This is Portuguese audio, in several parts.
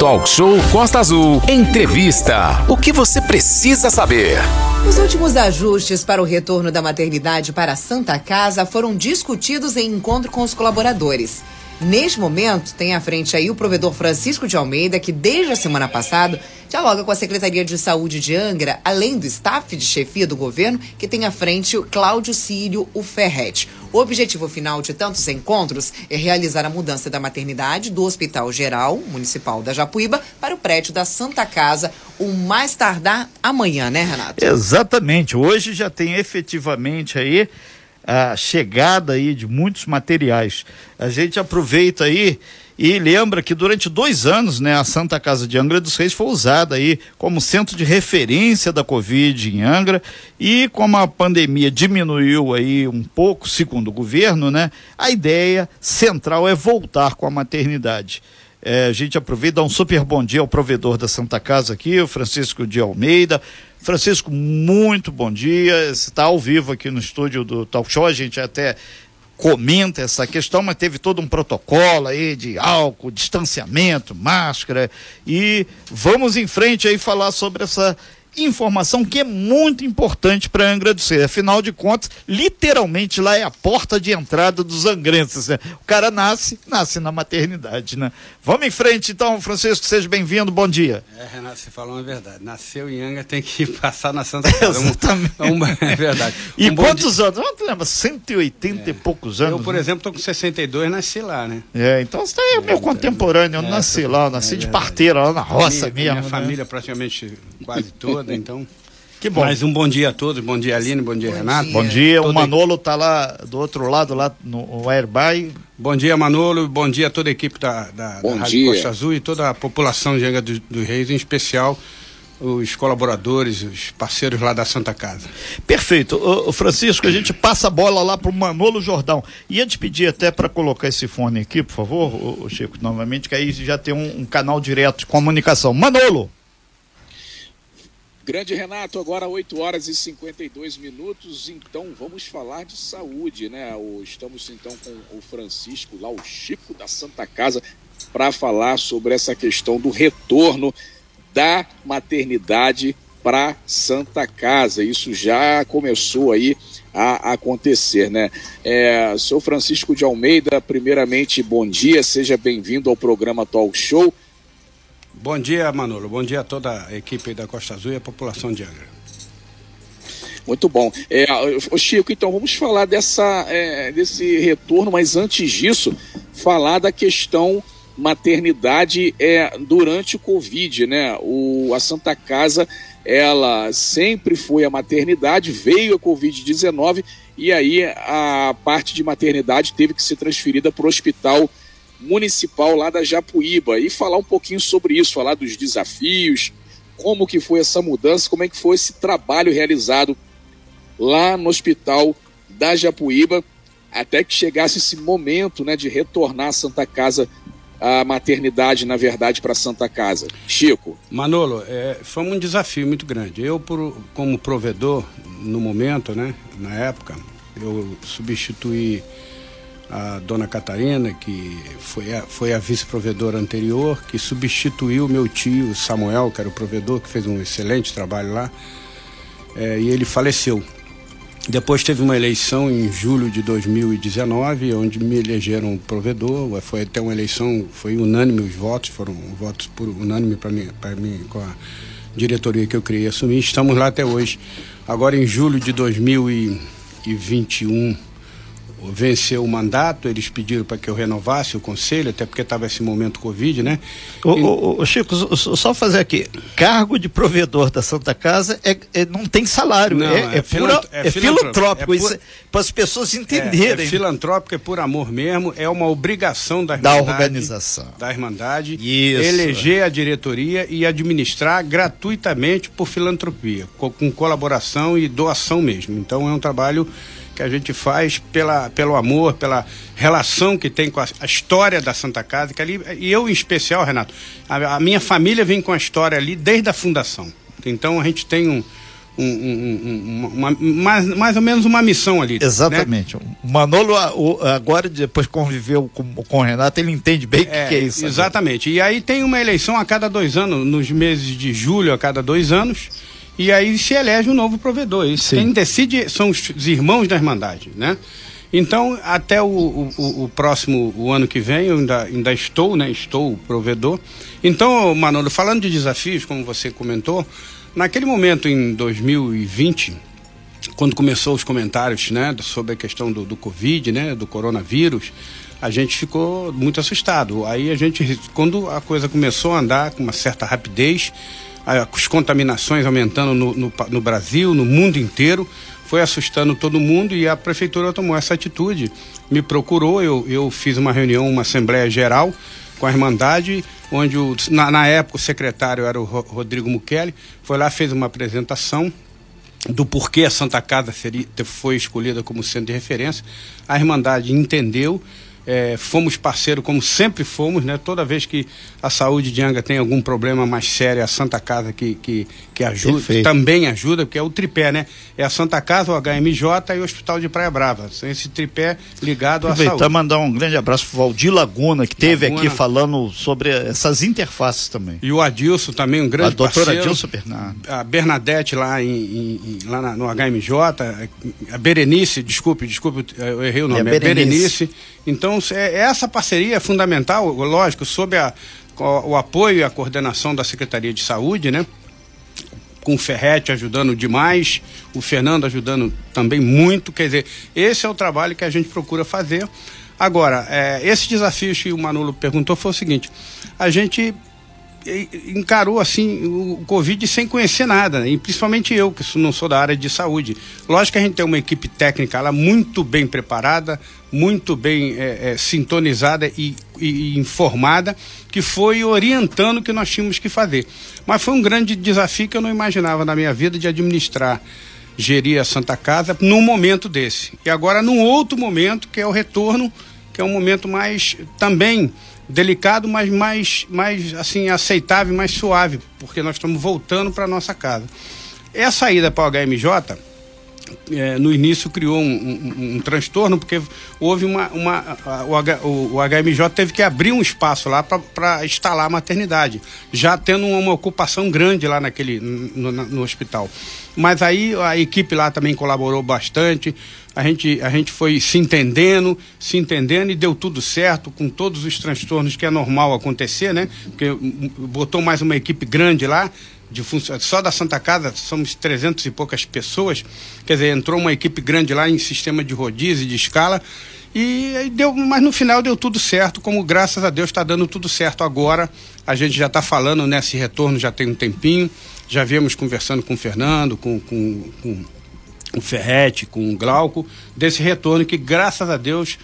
Talk Show Costa Azul. Entrevista. O que você precisa saber? Os últimos ajustes para o retorno da maternidade para a Santa Casa foram discutidos em encontro com os colaboradores. Neste momento, tem à frente aí o provedor Francisco de Almeida, que desde a semana passada dialoga com a Secretaria de Saúde de Angra, além do staff de chefia do governo, que tem à frente o Cláudio Círio, o Ferret. O objetivo final de tantos encontros é realizar a mudança da maternidade do Hospital Geral Municipal da Japuíba para o prédio da Santa Casa, o mais tardar amanhã, né, Renato? Exatamente. Hoje já tem efetivamente aí a chegada aí de muitos materiais. A gente aproveita aí e lembra que durante dois anos, né, a Santa Casa de Angra dos Reis foi usada aí como centro de referência da Covid em Angra e como a pandemia diminuiu aí um pouco, segundo o governo, né, a ideia central é voltar com a maternidade. É, a gente aproveita, dá um super bom dia ao provedor da Santa Casa aqui, o Francisco de Almeida. Francisco, muito bom dia. Você está ao vivo aqui no estúdio do Talk Show. A gente até comenta essa questão, mas teve todo um protocolo aí de álcool, distanciamento, máscara. E vamos em frente aí falar sobre essa informação que é muito importante para Angra do Reis. Afinal de contas, literalmente lá é a porta de entrada dos angrenses. Né? O cara nasce, nasce na maternidade, né? Vamos em frente então, Francisco, seja bem-vindo, bom dia. É, Renato, você falou uma verdade. Nasceu em Angra, tem que passar na Santa Casa. Exatamente. Um, um, é verdade. E um quantos dia... anos? Não lembra? 180 é. e poucos anos. Eu, por né? exemplo, estou com 62 nasci lá, né? É, então você é meu é, contemporâneo. Eu é, nasci lá, eu nasci de parteira lá na roça minha, mesmo. Minha né? família praticamente quase toda, então. Que bom. Mais um bom dia a todos, bom dia Aline, bom dia bom Renato. Dia. Bom dia, o Manolo está lá do outro lado, lá no Airby. Bom dia Manolo, bom dia a toda a equipe da, da, da Rádio Costa Azul e toda a população de Angra dos do Reis, em especial os colaboradores, os parceiros lá da Santa Casa. Perfeito. O Francisco, a gente passa a bola lá para o Manolo Jordão. Ia te pedir até para colocar esse fone aqui, por favor, o Chico, novamente, que aí já tem um, um canal direto de comunicação. Manolo! Grande Renato, agora 8 horas e 52 minutos, então vamos falar de saúde, né? Estamos então com o Francisco, lá o Chico da Santa Casa, para falar sobre essa questão do retorno da maternidade para Santa Casa. Isso já começou aí a acontecer, né? É, sou Francisco de Almeida, primeiramente, bom dia, seja bem-vindo ao programa Talk Show. Bom dia, Manolo. Bom dia a toda a equipe da Costa Azul e a população de Angra. Muito bom. É, o Chico, então vamos falar dessa, é, desse retorno, mas antes disso, falar da questão maternidade é, durante o Covid, né? O, a Santa Casa, ela sempre foi a maternidade, veio a Covid-19 e aí a parte de maternidade teve que ser transferida para o hospital municipal lá da Japuíba e falar um pouquinho sobre isso, falar dos desafios, como que foi essa mudança, como é que foi esse trabalho realizado lá no hospital da Japuíba, até que chegasse esse momento né, de retornar a Santa Casa, a maternidade, na verdade, para Santa Casa. Chico. Manolo, é, foi um desafio muito grande. Eu, por, como provedor, no momento, né, na época, eu substituí a dona Catarina, que foi a, foi a vice-provedora anterior, que substituiu meu tio Samuel, que era o provedor, que fez um excelente trabalho lá, é, e ele faleceu. Depois teve uma eleição em julho de 2019, onde me elegeram provedor. Foi até uma eleição, foi unânime os votos, foram votos por unânime para mim, mim com a diretoria que eu queria assumir. Estamos lá até hoje. Agora em julho de 2021 venceu o mandato, eles pediram para que eu renovasse o conselho, até porque estava esse momento Covid, né? Ô, e... ô, ô, Chico, só fazer aqui, cargo de provedor da Santa Casa é, é não tem salário, não, é, é, é, pura, é, é filantrópico, é para as pessoas entenderem. É, filantrópico, é por amor mesmo, é uma obrigação da, da organização. Da Irmandade, Isso. eleger a diretoria e administrar gratuitamente por filantropia, com, com colaboração e doação mesmo. Então é um trabalho que a gente faz pela, pelo amor, pela relação que tem com a, a história da Santa Casa, que ali, e eu em especial, Renato, a, a, minha família vem com a história ali desde a fundação. Então a gente tem um, um, um, uma, mais, mais ou menos uma missão ali. Né? Exatamente. Né? O Manolo, agora, depois conviveu com, com o Renato, ele entende bem o é, que, que, é isso. Exatamente. Agora. E aí tem uma eleição a cada dois anos, nos meses de julho, a cada dois anos, e aí se elege um novo provedor. Isso quem decide são os, os irmãos da Irmandade, né? Então, até o, o, o, próximo, o ano que vem, eu ainda, ainda estou, né? Estou provedor. Então, Manolo, falando de desafios, como você comentou, Naquele momento, em 2020, quando começou os comentários né, sobre a questão do, do Covid, né, do coronavírus, a gente ficou muito assustado. Aí a gente, quando a coisa começou a andar com uma certa rapidez, as contaminações aumentando no, no, no, Brasil, no mundo inteiro, foi assustando todo mundo e a prefeitura tomou essa atitude. Me procurou, eu, eu fiz uma reunião, uma assembleia geral com a Irmandade, onde o, na, na, época o secretário era o Rodrigo Mukeli, foi lá, fez uma apresentação do porquê a Santa Casa seria, foi escolhida como centro de referência. A Irmandade entendeu é, fomos parceiro como sempre fomos, né? Toda vez que a saúde de Anga tem algum problema mais sério, é a Santa Casa que, que, que ajuda, também ajuda, porque é o tripé, né? É a Santa Casa, o HMJ e o Hospital de Praia Brava. Esse tripé ligado à saúde. mandar um grande abraço pro Valdir Laguna, que teve Laguna. aqui falando sobre essas interfaces também. E o Adilson também, um grande a parceiro. A doutora Adilson Bernardo. A Bernadette lá, em, em, lá na, no HMJ, a Berenice, desculpe, desculpe, eu errei o nome, é, é Berenice. Berenice. Então, é, essa parceria é fundamental, lógico, sob a, o, o apoio e a coordenação da Secretaria de Saúde, né? com o Ferrete ajudando demais, o Fernando ajudando também muito. Quer dizer, esse é o trabalho que a gente procura fazer. Agora, é, esse desafio que o Manolo perguntou foi o seguinte: a gente encarou assim o Covid sem conhecer nada, e principalmente eu, que não sou da área de saúde. Lógico que a gente tem uma equipe técnica lá muito bem preparada, muito bem é, é, sintonizada e, e, informada, que foi orientando o que nós tínhamos que fazer. Mas foi um grande desafio que eu não imaginava na minha vida de administrar, gerir a Santa Casa num momento desse. E agora num outro momento, que é o retorno, que é um momento mais também delicado, mas mais, mais assim, aceitável, mais suave, porque nós estamos voltando para nossa casa. Essa ida para o HMJ, é, no início criou um, um, um, transtorno, porque houve uma. uma o, H, o, o, HMJ teve que abrir um espaço lá para instalar a maternidade, já tendo uma, uma ocupação grande lá naquele, no, no, hospital. Mas aí a equipe lá também colaborou bastante, a gente, a gente foi se entendendo, se entendendo e deu tudo certo, com todos os transtornos que é normal acontecer, né? Porque botou mais uma equipe grande lá, de só da Santa Casa somos 300 e poucas pessoas, quer dizer, entrou uma equipe grande lá em sistema de rodízio de escala e deu, mas no final deu tudo certo, como graças a Deus está dando tudo certo agora. A gente já está falando nesse retorno já tem um tempinho, já viemos conversando com o Fernando, com, com, com o Ferrete, com o Glauco, desse retorno que graças a Deus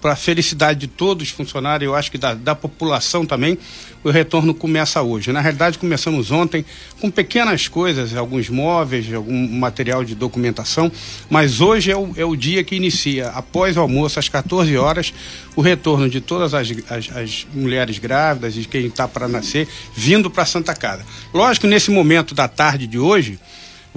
para a felicidade de todos os funcionários, eu acho que da, da, população também, o retorno começa hoje. Na realidade, começamos ontem com pequenas coisas, alguns móveis, algum material de documentação, mas hoje é o, é o dia que inicia, após o almoço, às 14 horas, o retorno de todas as, as, as mulheres grávidas e quem está para nascer, vindo para Santa Casa. Lógico, nesse momento da tarde de hoje,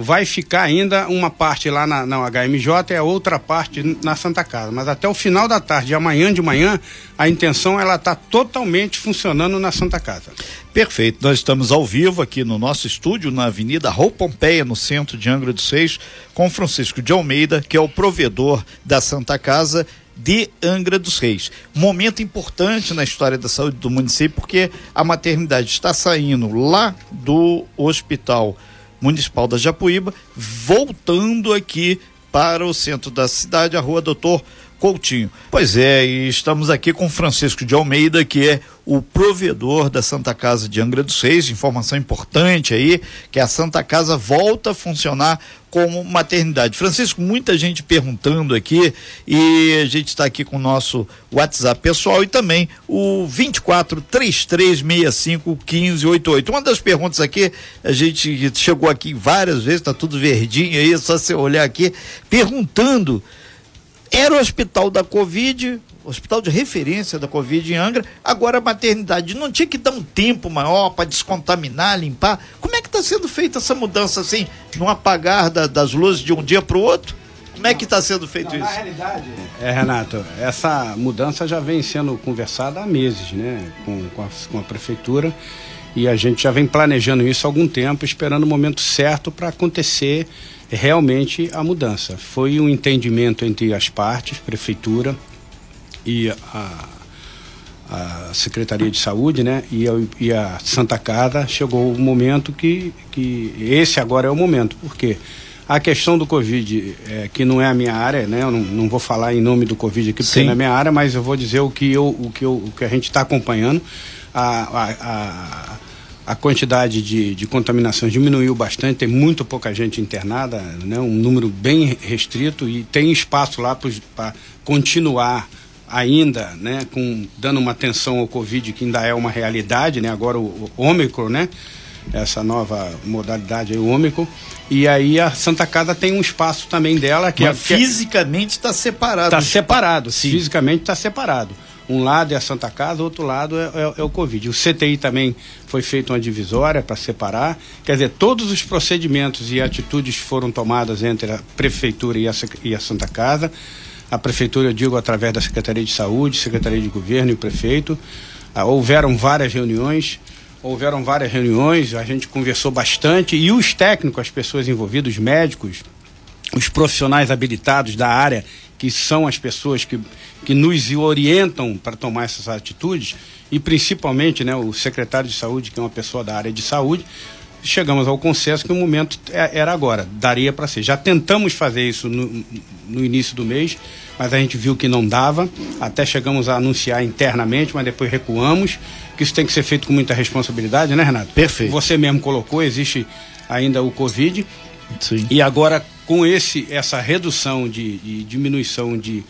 vai ficar ainda uma parte lá na, na HMJ e a outra parte na Santa Casa. Mas até o final da tarde, amanhã de manhã, a intenção ela está totalmente funcionando na Santa Casa. Perfeito. Nós estamos ao vivo aqui no nosso estúdio, na Avenida Rou Pompeia, no centro de Angra dos Seis, com Francisco de Almeida, que é o provedor da Santa Casa de Angra dos Reis. Momento importante na história da saúde do município, porque a maternidade está saindo lá do hospital Municipal da Japuíba, voltando aqui para o centro da cidade, a rua Doutor Coutinho. Pois é, e estamos aqui com Francisco de Almeida, que é o provedor da Santa Casa de Angra dos Reis. Informação importante aí, que a Santa Casa volta a funcionar como maternidade. Francisco, muita gente perguntando aqui e a gente está aqui com o nosso WhatsApp pessoal e também o 24 3365 1588. Uma das perguntas aqui, a gente chegou aqui várias vezes, está tudo verdinho aí, é só você olhar aqui, perguntando era o hospital da Covid, hospital de referência da Covid em Angra, agora a maternidade. Não tinha que dar um tempo maior para descontaminar, limpar? Como é que está sendo feita essa mudança assim, no apagar da, das luzes de um dia para o outro? Como é que está sendo feito não, isso? Na realidade, é, Renato, essa mudança já vem sendo conversada há meses, né, com, com, a, com a prefeitura e a gente já vem planejando isso há algum tempo, esperando o momento certo para acontecer realmente a mudança. Foi um entendimento entre as partes, prefeitura e a, a Secretaria de Saúde, né? E a, e a Santa Casa chegou o momento que, que esse agora é o momento. Por quê? A questão do Covid, é, que não é a minha área, né? Eu não, não vou falar em nome do Covid aqui, porque não é a minha área, mas eu vou dizer o que, eu, o que, eu, o que a gente está acompanhando. A, a, a, a quantidade de, de contaminação diminuiu bastante, tem muito pouca gente internada, né? um número bem restrito e tem espaço lá para continuar ainda, né, com dando uma atenção ao Covid que ainda é uma realidade, né? Agora o, o Ômicron, né? Essa nova modalidade aí, o Ômicron. E aí a Santa Casa tem um espaço também dela que Mas é, fisicamente está separado. Está separado, Sim. fisicamente está separado. Um lado é a Santa Casa, outro lado é, é, é o Covid. O CTI também foi feita uma divisória para separar. Quer dizer, todos os procedimentos e atitudes foram tomadas entre a Prefeitura e a, e a Santa Casa. A Prefeitura, eu digo, através da Secretaria de Saúde, Secretaria de Governo e o Prefeito. Ah, houveram várias reuniões houveram várias reuniões, a gente conversou bastante e os técnicos, as pessoas envolvidas, os médicos, os profissionais habilitados da área, que são as pessoas que, que nos orientam para tomar essas atitudes, e principalmente né, o secretário de saúde, que é uma pessoa da área de saúde, chegamos ao consenso que o momento é, era agora, daria para ser. Já tentamos fazer isso no, no, início do mês, mas a gente viu que não dava, até chegamos a anunciar internamente, mas depois recuamos, que isso tem que ser feito com muita responsabilidade, né, Renato? Perfeito. Você mesmo colocou, existe ainda o Covid. Sim. E agora, com esse, essa redução de, de diminuição de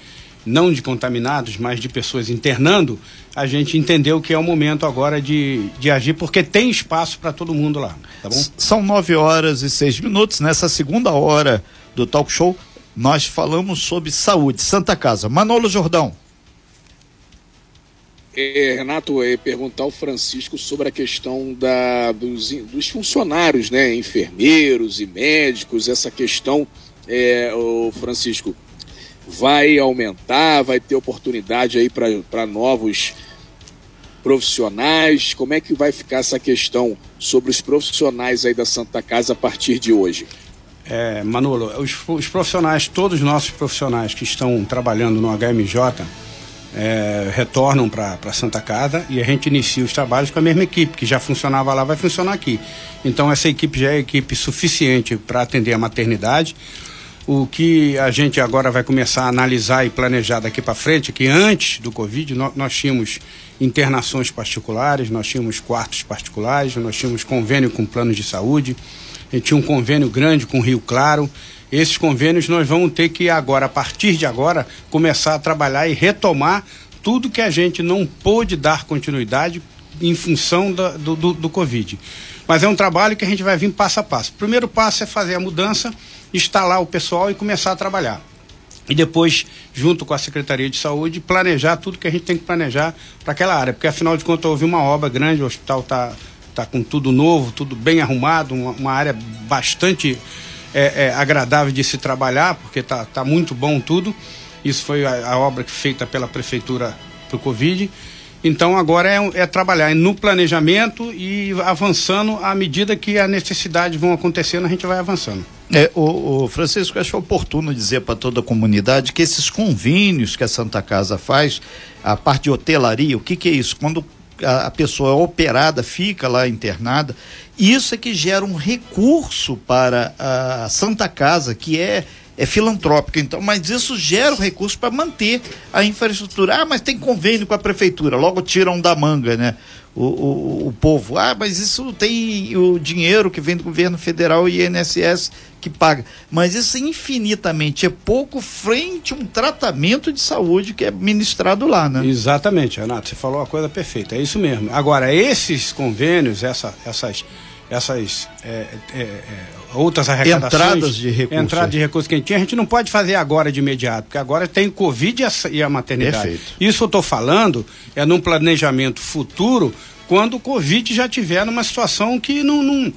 não de contaminados, mas de pessoas internando, a gente entendeu que é o momento agora de, de agir, porque tem espaço para todo mundo lá, tá bom? São nove horas e seis minutos. Nessa segunda hora do talk show, nós falamos sobre saúde. Santa Casa. Manolo Jordão. É, Renato, é perguntar ao Francisco sobre a questão da, dos, dos funcionários, né? Enfermeiros e médicos, essa questão, é, o Francisco, vai aumentar, vai ter oportunidade aí para novos profissionais? Como é que vai ficar essa questão sobre os profissionais aí da Santa Casa a partir de hoje? É, Manolo, os, os profissionais, todos os nossos profissionais que estão trabalhando no HMJ é, retornam para Santa Casa e a gente inicia os trabalhos com a mesma equipe, que já funcionava lá, vai funcionar aqui. Então essa equipe já é equipe suficiente para atender a maternidade. O que a gente agora vai começar a analisar e planejar daqui para frente, que antes do Covid nós, nós tínhamos internações particulares, nós tínhamos quartos particulares, nós tínhamos convênio com planos de saúde, a gente tinha um convênio grande com Rio Claro. Esses convênios nós vamos ter que agora, a partir de agora, começar a trabalhar e retomar tudo que a gente não pôde dar continuidade em função da, do, do, do Covid. Mas é um trabalho que a gente vai vir passo a passo. O primeiro passo é fazer a mudança instalar o pessoal e começar a trabalhar. E depois, junto com a Secretaria de Saúde, planejar tudo que a gente tem que planejar para aquela área. Porque, afinal de contas, houve uma obra grande, o hospital está tá com tudo novo, tudo bem arrumado, uma, uma área bastante é, é, agradável de se trabalhar, porque está tá muito bom tudo. Isso foi a, a obra feita pela Prefeitura para o Covid. Então agora é, é, trabalhar no planejamento e avançando à medida que as necessidades vão acontecendo, a gente vai avançando. É, o, o Francisco, acho oportuno dizer para toda a comunidade que esses convênios que a Santa Casa faz, a parte de hotelaria, o que, que é isso? Quando a, a pessoa é operada, fica lá internada, isso é que gera um recurso para a Santa Casa, que é é filantrópica, então, mas isso gera o recurso para manter a infraestrutura. Ah, mas tem convênio com a prefeitura, logo tiram da manga, né? O, o, o povo. Ah, mas isso tem o dinheiro que vem do governo federal e INSS que paga. Mas isso infinitamente é pouco frente a um tratamento de saúde que é ministrado lá, né? Exatamente, Renato, você falou a coisa perfeita, é isso mesmo. Agora, esses convênios, essa, essas essas é, é, é, outras arrecadações. Entradas de recursos. Entrada de recursos que a gente tinha, a gente não pode fazer agora de imediato, porque agora tem Covid e a, e a maternidade. Perfeito. Isso eu estou falando é num planejamento futuro, quando o Covid já tiver numa situação que não, não,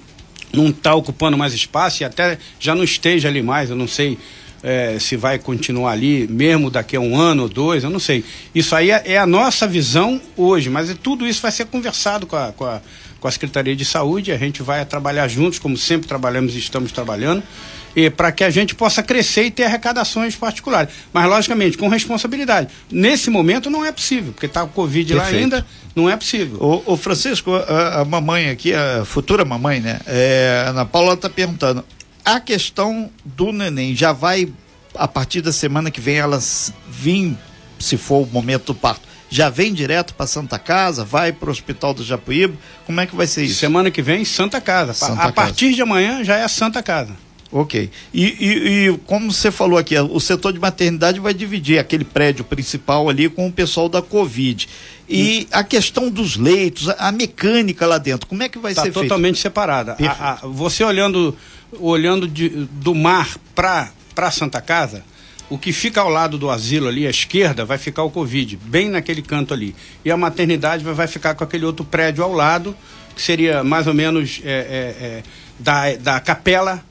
não está ocupando mais espaço e até já não esteja ali mais, eu não sei. É, se vai continuar ali mesmo daqui a um ano ou dois, eu não sei. Isso aí é, é a nossa visão hoje, mas tudo isso vai ser conversado com a, com a, com a Secretaria de Saúde, a gente vai trabalhar juntos, como sempre trabalhamos e estamos trabalhando, e para que a gente possa crescer e ter arrecadações particulares. Mas, logicamente, com responsabilidade. Nesse momento não é possível, porque está o Covid Perfeito. lá ainda, não é possível. O, o Francisco, a, a, mamãe aqui, a futura mamãe, né? É, Ana Paula está perguntando. A questão do neném já vai, a partir da semana que vem, elas vir, se for o momento do parto, já vem direto para Santa Casa, vai para o Hospital do Japuíba? Como é que vai ser isso? Semana que vem, Santa Casa. Santa a Casa. partir de amanhã já é Santa Casa. Ok. E, e, e, como você falou aqui, o setor de maternidade vai dividir aquele prédio principal ali com o pessoal da Covid. E a questão dos leitos, a, a, mecânica lá dentro, como é que vai tá ser feito? totalmente separada. A, a, você olhando, olhando de, do mar para Santa Casa, o que fica ao lado do asilo ali, à esquerda, vai ficar o Covid, bem naquele canto ali. E a maternidade vai ficar com aquele outro prédio ao lado, que seria mais ou menos é, é, é, da, da capela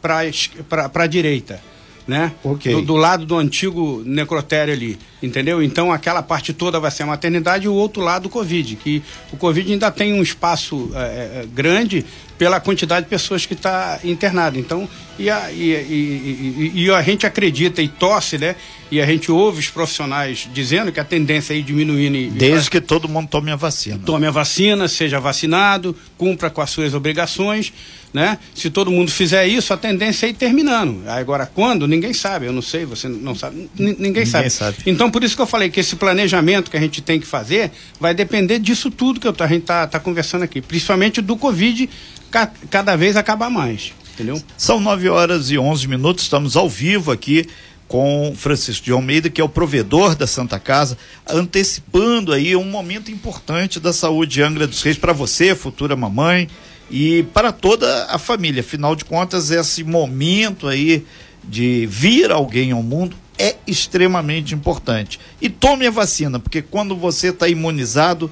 para a direita. Né? Okay. Do, do, lado do antigo necrotério ali, entendeu? Então aquela parte toda vai ser a maternidade e o outro lado o Covid, que o Covid ainda tem um espaço é, grande pela quantidade de pessoas que está internado. Então, e a, e, e, e, e a gente acredita e torce, né? E a gente ouve os profissionais dizendo que a tendência é ir diminuindo. E, Desde que todo mundo tome a vacina. Tome a vacina, seja vacinado, cumpra com as suas obrigações, né? Se todo mundo fizer isso, a tendência é ir terminando. Agora, quando? Ninguém sabe, eu não sei, você não sabe, ninguém, ninguém sabe. sabe. Então, por isso que eu falei que esse planejamento que a gente tem que fazer vai depender disso tudo que eu, a gente está tá conversando aqui, principalmente do Covid cada vez acabar mais, entendeu? São 9 horas e 11 minutos, estamos ao vivo aqui com Francisco de Almeida, que é o provedor da Santa Casa, antecipando aí um momento importante da saúde de Angra dos Reis para você, futura mamãe, e para toda a família. Afinal de contas, esse momento aí de vir alguém ao mundo é extremamente importante. E tome a vacina, porque quando você está imunizado,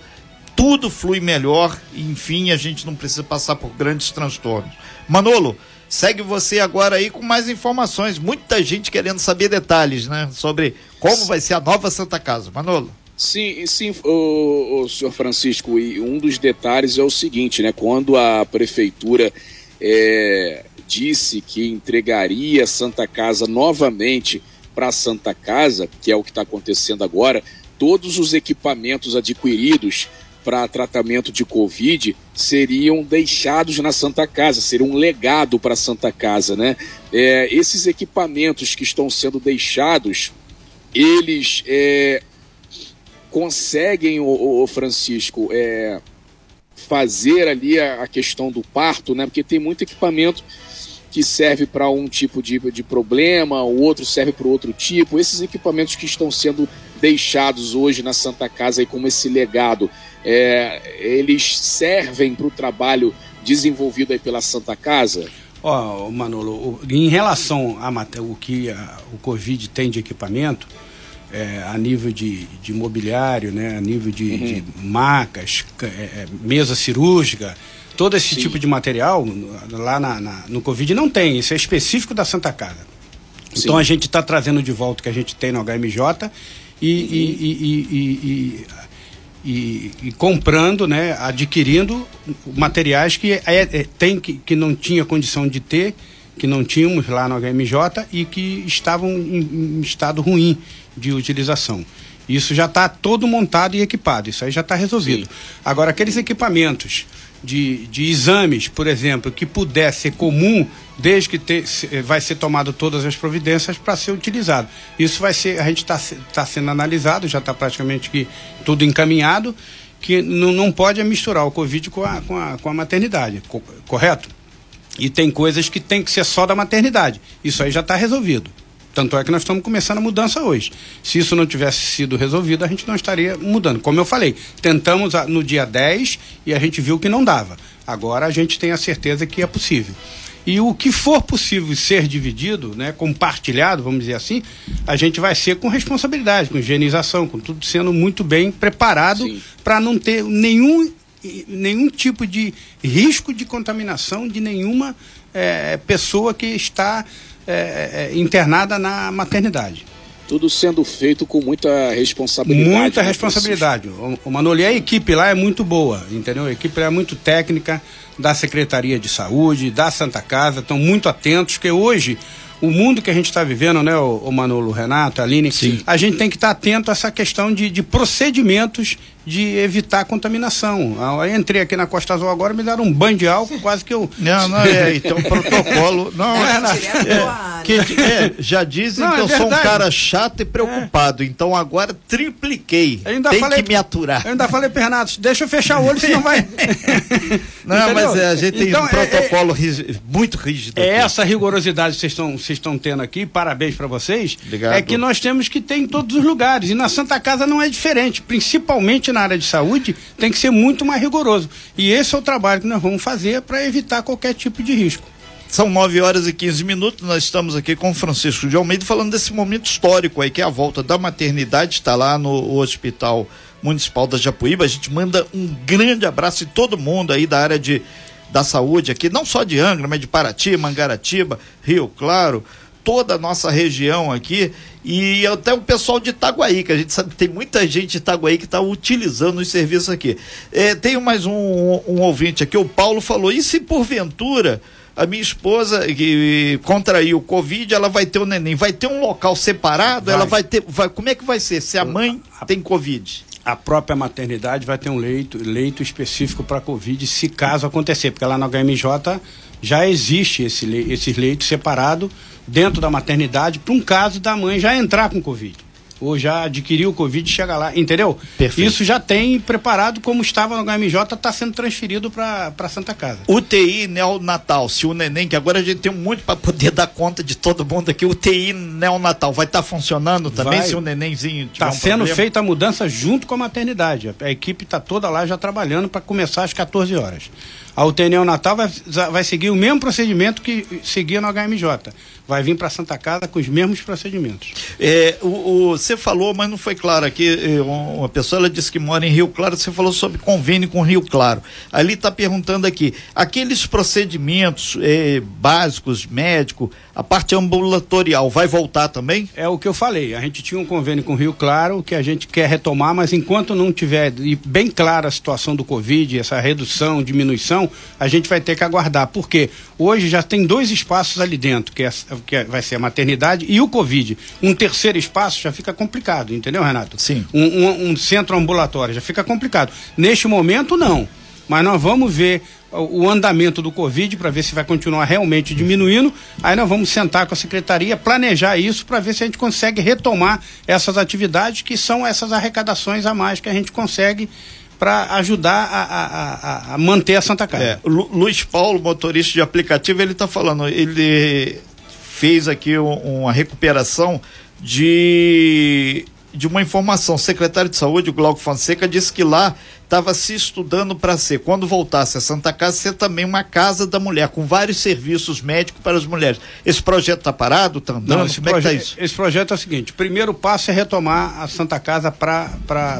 tudo flui melhor e, enfim, a gente não precisa passar por grandes transtornos. Manolo, segue você agora aí com mais informações. Muita gente querendo saber detalhes, né? Sobre como vai ser a nova Santa Casa. Manolo. Sim, sim, o, o senhor Francisco, e um dos detalhes é o seguinte, né? Quando a prefeitura é, disse que entregaria Santa Casa novamente para a Santa Casa, que é o que está acontecendo agora, todos os equipamentos adquiridos para tratamento de Covid seriam deixados na Santa Casa, seria um legado para a Santa Casa, né? É, esses equipamentos que estão sendo deixados, eles é, conseguem, o, Francisco, é, fazer ali a, a, questão do parto, né? Porque tem muito equipamento que serve para um tipo de, de problema, o outro serve para outro tipo. Esses equipamentos que estão sendo deixados hoje na Santa Casa aí como esse legado, é, eles servem para o trabalho desenvolvido aí pela Santa Casa? Ó, oh, Manolo, o, em relação ao que a, o Covid tem de equipamento, é, a nível de, de mobiliário, né, a nível de, uhum. de macas, é, é, mesa cirúrgica, todo esse Sim. tipo de material lá na, na, no Covid não tem, isso é específico da Santa Casa. Sim. Então a gente está trazendo de volta o que a gente tem no HMJ e, uhum. e, e, e, comprando, né, adquirindo materiais que, é, é, tem, que, que não tinha condição de ter, que não tínhamos lá no HMJ e que estavam em, em estado ruim de utilização. Isso já está todo montado e equipado, isso aí já está resolvido. Sim. Agora, aqueles equipamentos de, de exames, por exemplo, que puder ser comum, desde que te, vai ser tomado todas as providências para ser utilizado. Isso vai ser, a gente está tá sendo analisado, já está praticamente que tudo encaminhado, que não, não pode misturar o Covid com a, com a, com a maternidade, correto? E tem coisas que tem que ser só da maternidade. Isso aí já está resolvido. Tanto é que nós estamos começando a mudança hoje. Se isso não tivesse sido resolvido, a gente não estaria mudando. Como eu falei, tentamos no dia 10 e a gente viu que não dava. Agora a gente tem a certeza que é possível. E o que for possível ser dividido, né, compartilhado, vamos dizer assim, a gente vai ser com responsabilidade, com higienização, com tudo sendo muito bem preparado para não ter nenhum, nenhum tipo de risco de contaminação de nenhuma é, pessoa que está é, internada na maternidade. Tudo sendo feito com muita responsabilidade. Muita né, responsabilidade. O, o Manoli, a equipe lá é muito boa, entendeu? A equipe é muito técnica da Secretaria de Saúde, da Santa Casa, estão muito atentos, porque hoje o mundo que a gente está vivendo, né, o, o Manolo, o Renato, a Aline, Sim. a gente tem que estar tá atento a essa questão de, de procedimentos de evitar contaminação. Eu entrei aqui na Costa Azul agora, me deram um banho de álcool, quase que eu. Não, não, é, então protocolo. Não, é, é, que, é, já dizem não, que é eu sou um cara chato e preocupado, então agora tripliquei. ainda Tem falei, que me aturar. Eu ainda falei Renato, deixa eu fechar o olho, senão vai. não, mas é, a gente tem então, um protocolo muito rígido. É aqui. essa rigorosidade que vocês estão, vocês estão tendo aqui, parabéns para vocês. Obrigado. É que nós temos que ter em todos os lugares. E na Santa Casa não é diferente, principalmente na na área de saúde tem que ser muito mais rigoroso. E esse é o trabalho que nós vamos fazer para evitar qualquer tipo de risco. São 9 horas e 15 minutos. Nós estamos aqui com Francisco de Almeida falando desse momento histórico aí, que é a volta da maternidade, está lá no Hospital Municipal da Japuíba. A gente manda um grande abraço de todo mundo aí da área de, da saúde aqui, não só de Angra, mas de Paraty, Mangaratiba, Rio Claro, toda a nossa região aqui e até o pessoal de Itaguaí, que a gente sabe que tem muita gente de Itaguaí que está utilizando os serviços aqui. É, tenho mais um, um, ouvinte aqui, o Paulo falou, e se porventura a minha esposa que contraiu o Covid, ela vai ter o um neném, vai ter um local separado, vai. ela vai ter, vai, como é que vai ser se a mãe a, tem Covid? A própria maternidade vai ter um leito, leito específico para Covid, se caso acontecer, porque lá no HMJ já existe esse, esses leitos separados dentro da maternidade para um caso da mãe já entrar com Covid. Ou já adquiriu o Covid e chega lá, entendeu? Perfeito. Isso já tem preparado, como estava no HMJ, está sendo transferido para Santa Casa. UTI neonatal, se o neném, que agora a gente tem muito para poder dar conta de todo mundo aqui, UTI neonatal, vai estar tá funcionando também vai. se o nenenzinho Está um sendo problema? feita a mudança junto com a maternidade. A equipe está toda lá já trabalhando para começar às 14 horas. A UTI neonatal vai, vai seguir o mesmo procedimento que seguia no HMJ. Vai vir para Santa Casa com os mesmos procedimentos. É, o, o, você falou, mas não foi claro aqui. É, uma pessoa ela disse que mora em Rio Claro. Você falou sobre convênio com Rio Claro. Ali está perguntando aqui: aqueles procedimentos é, básicos, médico, a parte ambulatorial, vai voltar também? É o que eu falei. A gente tinha um convênio com Rio Claro que a gente quer retomar, mas enquanto não tiver bem clara a situação do Covid, essa redução, diminuição, a gente vai ter que aguardar. Porque hoje já tem dois espaços ali dentro, que, é, que é, vai ser a maternidade e o Covid. Um terceiro espaço já fica complicado, entendeu, Renato? Sim. Um, um, um centro ambulatório já fica complicado. Neste momento, não. Mas nós vamos ver o andamento do Covid para ver se vai continuar realmente diminuindo. Aí nós vamos sentar com a secretaria, planejar isso para ver se a gente consegue retomar essas atividades que são essas arrecadações a mais que a gente consegue para ajudar a, a, a, manter a Santa Casa. É, Lu, Luiz Paulo, motorista de aplicativo, ele está falando, ele fez aqui um, uma recuperação de de uma informação. O secretário de Saúde, Glauco Fonseca, disse que lá estava se estudando para ser, quando voltasse a Santa Casa, ser também uma casa da mulher, com vários serviços médicos para as mulheres. Esse projeto está parado? Está andando? Não, esse, Como é que tá isso? esse projeto é o seguinte: o primeiro passo é retomar a Santa Casa para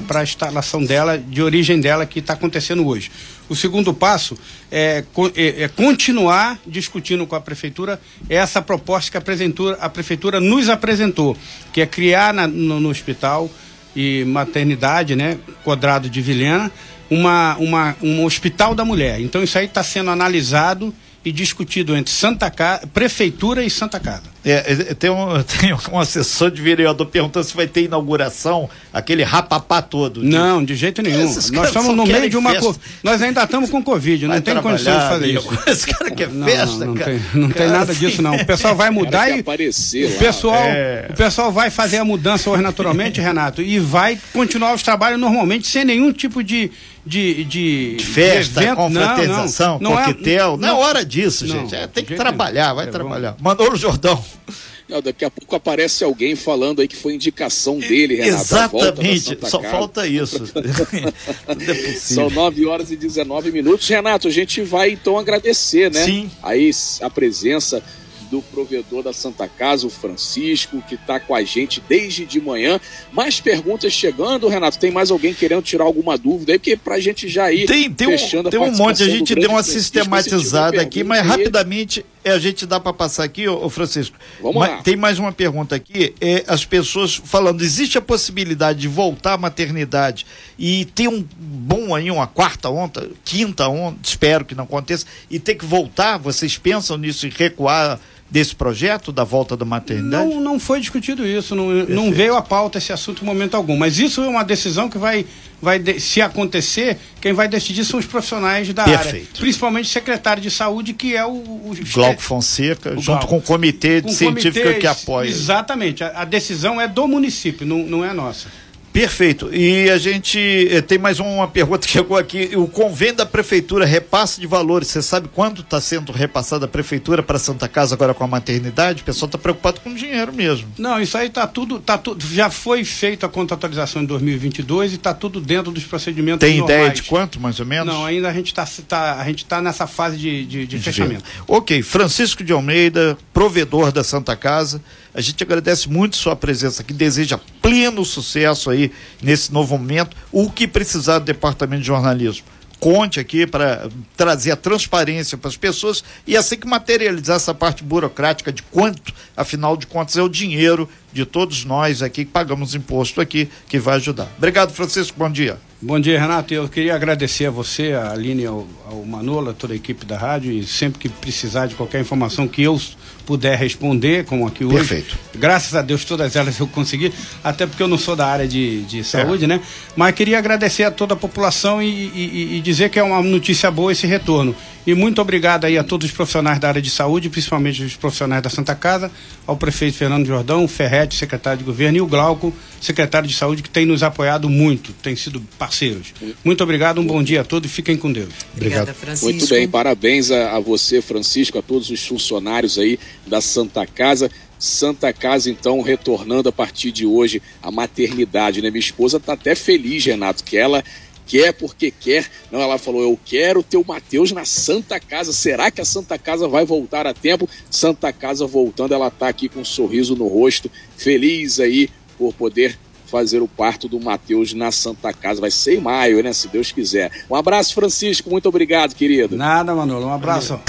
a instalação dela, de origem dela, que está acontecendo hoje. O segundo passo é, é, é, continuar discutindo com a prefeitura essa proposta que a prefeitura, a prefeitura nos apresentou, que é criar na, no, no hospital e maternidade, né, Quadrado de Vilhena, uma, uma, um hospital da mulher. Então isso aí está sendo analisado e discutido entre Santa Casa, Prefeitura e Santa Casa. É, é, tem, um, tem um assessor de vereador perguntando se vai ter inauguração, aquele rapapá todo. De... Não, de jeito nenhum. Esses nós estamos no meio de uma. Co... Nós ainda estamos com Covid, vai não tem condição de fazer isso. Esse cara quer não, festa, não, não cara. Tem, não cara, tem nada assim... disso, não. O pessoal vai mudar e. Aparecer o pessoal, é... o pessoal vai fazer a mudança hoje naturalmente, Renato, e vai continuar os trabalhos normalmente, sem nenhum tipo de. De, de, de festa, de confraternização, não, não, não coquetel. É, não, não, é hora disso, gente. É, tem que trabalhar, vai é trabalhar. Bom. Manolo Jordão. Não, daqui a pouco aparece alguém falando aí que foi indicação dele, Renato. Exatamente, só falta isso. é São 9 horas e 19 minutos. Renato, a gente vai então agradecer, né? Sim. Aí a presença do provedor da Santa Casa, o Francisco, que está com a gente desde de manhã. Mais perguntas chegando, Renato? Tem mais alguém querendo tirar alguma dúvida aí? Porque para a gente já ir tem, tem fechando um, Tem um monte, a gente deu uma sistematizada aqui, mas rapidamente é, a gente dá para passar aqui, ô, Francisco. Vamos lá. Tem mais uma pergunta aqui. É, as pessoas falando, existe a possibilidade de voltar à maternidade e ter um bom aí, uma quarta onda, quinta onda, espero que não aconteça, e ter que voltar? Vocês pensam nisso e recuar? Desse projeto da volta da maternidade? Não, não foi discutido isso, não, não veio à pauta esse assunto em momento algum. Mas isso é uma decisão que vai, vai se acontecer, quem vai decidir são os profissionais da Perfeito. área. Principalmente o secretário de saúde, que é o. o Glauco Fonseca, o junto Glauco. com o comitê com científico comitê, que apoia. Exatamente. A, a, decisão é do município, não, não é nossa. Perfeito. E a gente eh, tem mais uma pergunta que chegou aqui. O convênio da prefeitura, repasse de valores. Você sabe quanto está sendo repassado a prefeitura para Santa Casa agora com a maternidade? O pessoal está preocupado com o dinheiro mesmo. Não, isso aí está tudo, tá tudo. Já foi feita a contratualização em 2022 e está tudo dentro dos procedimentos Tem normais. ideia de quanto, mais ou menos? Não, ainda a gente está tá, a gente tá nessa fase de, de, de fechamento. Ok. Francisco de Almeida, provedor da Santa Casa. A gente agradece muito sua presença aqui, deseja pleno sucesso aí nesse novo momento. O que precisar do Departamento de Jornalismo, conte aqui para trazer a transparência para as pessoas e assim que materializar essa parte burocrática de quanto, afinal de contas, é o dinheiro de todos nós aqui que pagamos imposto aqui que vai ajudar. Obrigado, Francisco. Bom dia. Bom dia, Renato. Eu queria agradecer a você, a Aline, ao, ao Manola, toda a equipe da rádio e sempre que precisar de qualquer informação que eu puder responder, como aqui hoje. Perfeito. Graças a Deus todas elas eu consegui, até porque eu não sou da área de, de saúde, é. né? Mas queria agradecer a toda a população e, e, e, dizer que é uma notícia boa esse retorno. E muito obrigado aí a todos os profissionais da área de saúde, principalmente os profissionais da Santa Casa, ao prefeito Fernando Jordão, o Ferretti, secretário de governo, e o Glauco, secretário de saúde, que tem nos apoiado muito, tem sido parceiros. Muito obrigado, um bom dia a todos e fiquem com Deus. Obrigada, Francisco. Muito bem, parabéns a, a você, Francisco, a todos os funcionários aí da Santa Casa. Santa Casa, então, retornando a partir de hoje a maternidade, né? Minha esposa está até feliz, Renato, que ela quer porque quer. Não, ela falou: Eu quero ter o Mateus na Santa Casa. Será que a Santa Casa vai voltar a tempo? Santa Casa voltando, ela está aqui com um sorriso no rosto, feliz aí por poder fazer o parto do Mateus na Santa Casa. Vai ser em maio, né? Se Deus quiser. Um abraço, Francisco. Muito obrigado, querido. Nada, Manolo. Um abraço.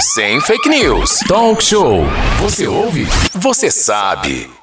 Sem fake news. Talk show. Você ouve? Você sabe.